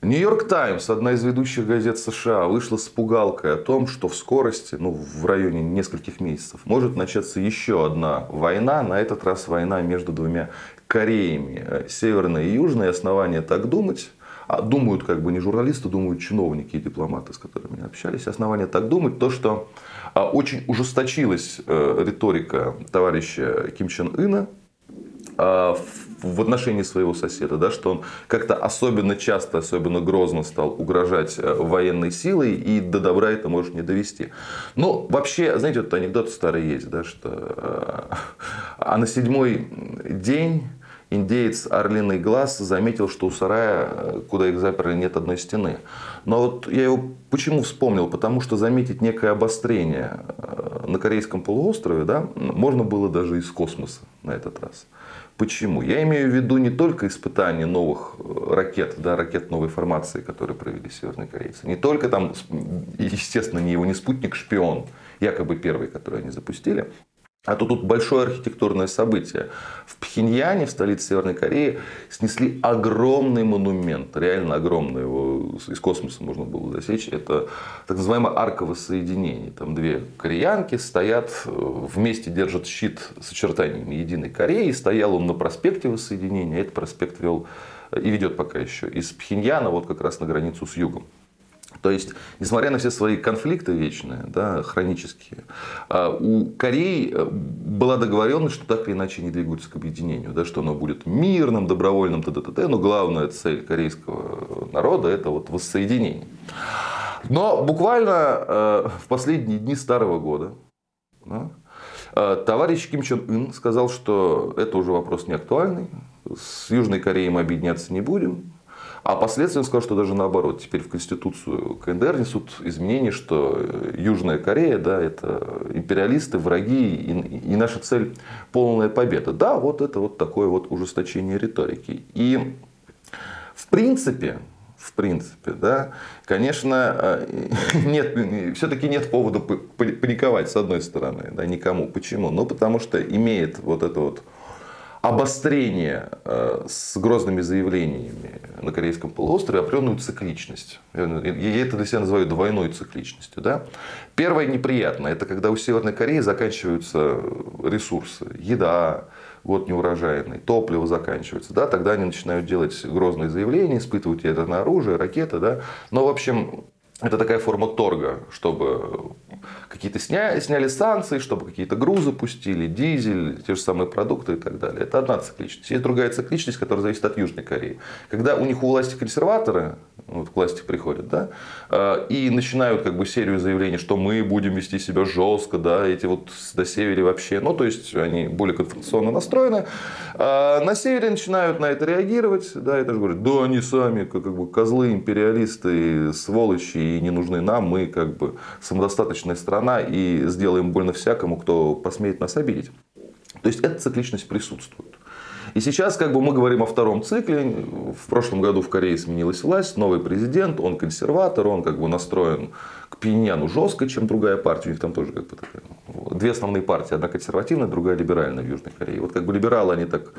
Нью-Йорк Таймс, одна из ведущих газет США, вышла с пугалкой о том, что в скорости, ну, в районе нескольких месяцев, может начаться еще одна война, на этот раз война между двумя Кореями, э, Северной и Южной. Основания так думать, а думают как бы не журналисты, думают чиновники и дипломаты, с которыми общались. Основания так думать, то, что а, очень ужесточилась э, риторика товарища Ким Чен Ына а, в отношении своего соседа, да, что он как-то особенно часто, особенно грозно стал угрожать э, военной силой, и до добра это может не довести. Но вообще, знаете, вот анекдот старый есть, да, что э, а на седьмой день индеец Орлиный Глаз заметил, что у сарая, э, куда их заперли, нет одной стены. Но вот я его почему вспомнил? Потому что заметить некое обострение на Корейском полуострове да, можно было даже из космоса на этот раз. Почему? Я имею в виду не только испытания новых э, ракет, да, ракет новой формации, которые провели северные корейцы. Не только там, естественно, не его не спутник-шпион, якобы первый, который они запустили, а то тут большое архитектурное событие. В Пхеньяне, в столице Северной Кореи, снесли огромный монумент. Реально огромный. Его из космоса можно было засечь. Это так называемое арковое соединение. Там две кореянки стоят, э, вместе держат щит с очертаниями единой Кореи. Стоял он на проспекте воссоединения. Этот проспект вел э, и ведет пока еще из Пхеньяна вот как раз на границу с югом. То есть, несмотря на все свои конфликты вечные, да, хронические, а, у Кореи э, была договоренность, что так или иначе не двигаются к объединению, да, что оно будет мирным, добровольным, т.д. Но главная цель корейского народа – это вот воссоединение. Но буквально э, в последние дни старого года да, э, товарищ Ким Чен Ын сказал, что это уже вопрос не актуальный, с Южной Кореей мы объединяться не будем, а последствия он сказал, что даже наоборот. Теперь в Конституцию КНДР несут изменения, что э, Южная Корея, да, это империалисты, враги, и, и наша цель полная победа. Да, вот это вот такое вот ужесточение риторики. И в принципе, в принципе, да, конечно, э, нет, все-таки нет повода паниковать, с одной стороны, да, никому. Почему? Ну, потому что имеет вот это вот обострение э, с грозными заявлениями на Корейском полуострове определенную цикличность. Я это для себя называю двойной цикличностью. Да? Первое неприятное, это когда у Северной Кореи заканчиваются ресурсы, еда, год неурожайный, топливо заканчивается, да, тогда они начинают делать грозные заявления, испытывать ядерное оружие, ракеты, да. Но, в общем, это такая форма торга, чтобы какие-то сня... сняли санкции, чтобы какие-то грузы пустили, дизель, те же самые продукты и так далее. Это одна цикличность. Есть другая цикличность, которая зависит от Южной Кореи. Когда у них у власти консерваторы, вот к власти приходят, да, э, и начинают как бы серию заявлений, что мы будем вести себя жестко, да, эти вот до севера вообще, ну, то есть они более конфронтационно настроены. А на севере начинают на это реагировать, да, это же говорят, да, они сами как, как бы козлы, империалисты, сволочи, и не нужны нам, мы как бы самодостаточная страна и сделаем больно всякому, кто посмеет нас обидеть. То есть эта цикличность присутствует. И сейчас как бы мы говорим о втором цикле. В прошлом году в Корее сменилась власть, новый президент, он консерватор, он как бы настроен к Пиньяну жестко, чем другая партия. У них там тоже как бы такая, две основные партии. Одна консервативная, другая либеральная в Южной Корее. Вот как бы либералы, они так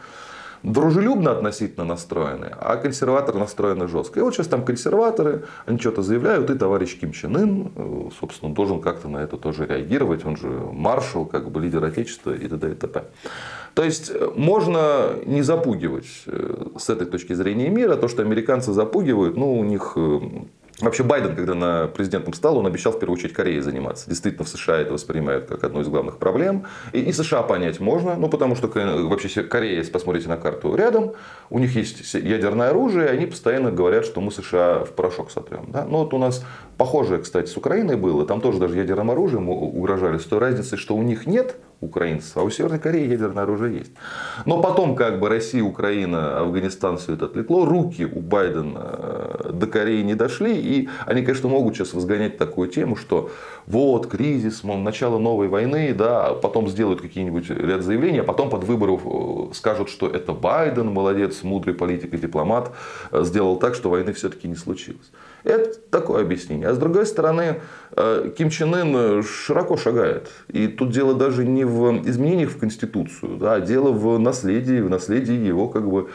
дружелюбно относительно настроены, а консерваторы настроены жестко. И вот сейчас там консерваторы, они что-то заявляют, и товарищ Ким Чен Ын, э, собственно, должен как-то на это тоже реагировать. Он же маршал, как бы лидер Отечества и т.д. и т.п. То есть э, можно не запугивать э, с этой точки зрения мира. То, что американцы запугивают, ну, у них Вообще Байден, когда на президентом стал, он обещал в первую очередь Кореей заниматься. Действительно, в США это воспринимают как одну из главных проблем. И, и США понять можно, ну потому что вообще Корея, если посмотрите на карту рядом, у них есть ядерное оружие, и они постоянно говорят, что мы США в порошок сотрем. Да? Ну вот у нас похожее, кстати, с Украиной было, там тоже даже ядерным оружием угрожали, с той разницей, что у них нет украинцев, а у Северной Кореи ядерное оружие есть. Но потом как бы Россия, Украина, Афганистан все это отвлекло, руки у Байдена э, до Кореи не дошли, и они, конечно, могут сейчас возгонять такую тему, что вот кризис, мол, начало новой войны, да, потом сделают какие-нибудь ряд заявлений, а потом под выборов э, скажут, что это Байден, молодец, мудрый политик и дипломат, э, сделал так, что войны все-таки не случилось. Это такое объяснение. А с другой стороны, э, Ким Чен Ын широко шагает. И тут дело даже не в изменениях в Конституцию, да, а дело в наследии, в наследии его как бы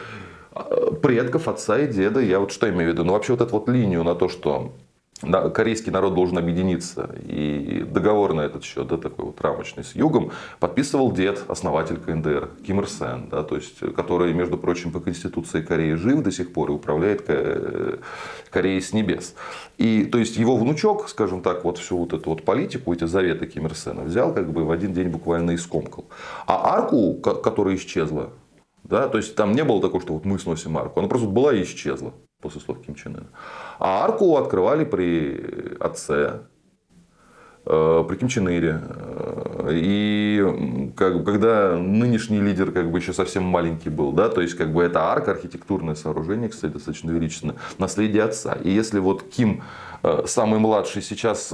предков, отца и деда. Я вот что имею в виду? Ну, вообще вот эту вот линию на то, что корейский народ должен объединиться. И договор на этот счет, да, такой вот рамочный с Югом, подписывал дед, основатель КНДР, Ким Ир Сен, да, то есть, который, между прочим, по Конституции Кореи жив до сих пор и управляет Кореей с небес. И, то есть, его внучок, скажем так, вот всю вот эту вот политику, эти заветы Ким Ир Сена взял как бы в один день буквально и скомкал. А арку, которая исчезла, да, то есть, там не было такого, что вот мы сносим арку, она просто была и исчезла после слов Ким Чен Ына. А арку открывали при отце, э, при Ким Чен Ире. Э, и как, когда нынешний лидер как бы еще совсем маленький был, да, то есть как бы это арка, архитектурное сооружение, кстати, достаточно величественное, наследие отца. И если вот Ким э, самый младший сейчас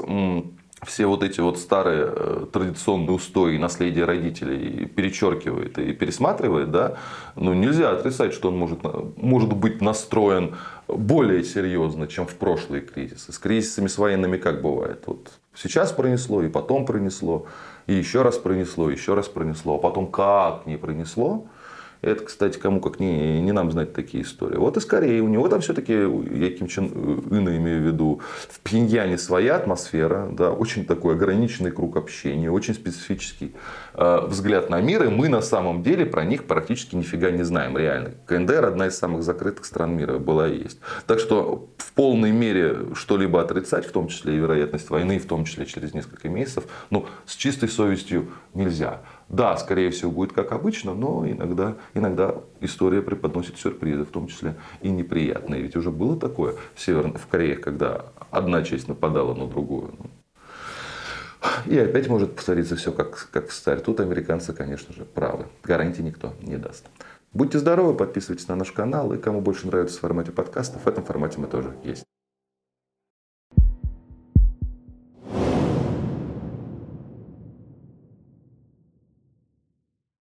все вот эти вот старые э, традиционные устои наследия родителей перечеркивает и пересматривает, да, ну нельзя отрицать, что он может, может быть настроен более серьезно, чем в прошлые кризисы. С кризисами с военными как бывает? Вот сейчас пронесло, и потом пронесло, и еще раз пронесло, еще раз пронесло, а потом как не пронесло – это, кстати, кому как не, не нам знать такие истории. Вот и скорее, у него там все-таки, я Ким Чен Ына имею в виду, в Пиньяне своя атмосфера, да, очень такой ограниченный круг общения, очень специфический э, взгляд на мир, и мы на самом деле про них практически нифига не знаем, реально. КНДР одна из самых закрытых стран мира была и есть. Так что в полной мере что-либо отрицать, в том числе и вероятность войны, в том числе через несколько месяцев, ну, с чистой совестью нельзя. Да, скорее всего, будет как обычно, но иногда, иногда история преподносит сюрпризы, в том числе и неприятные. Ведь уже было такое в, Северной, в Корее, когда одна часть нападала на другую. И опять может повториться все как, как в старе. Тут американцы, конечно же, правы. Гарантии никто не даст. Будьте здоровы, подписывайтесь на наш канал. И кому больше нравится в формате подкастов, в этом формате мы тоже есть.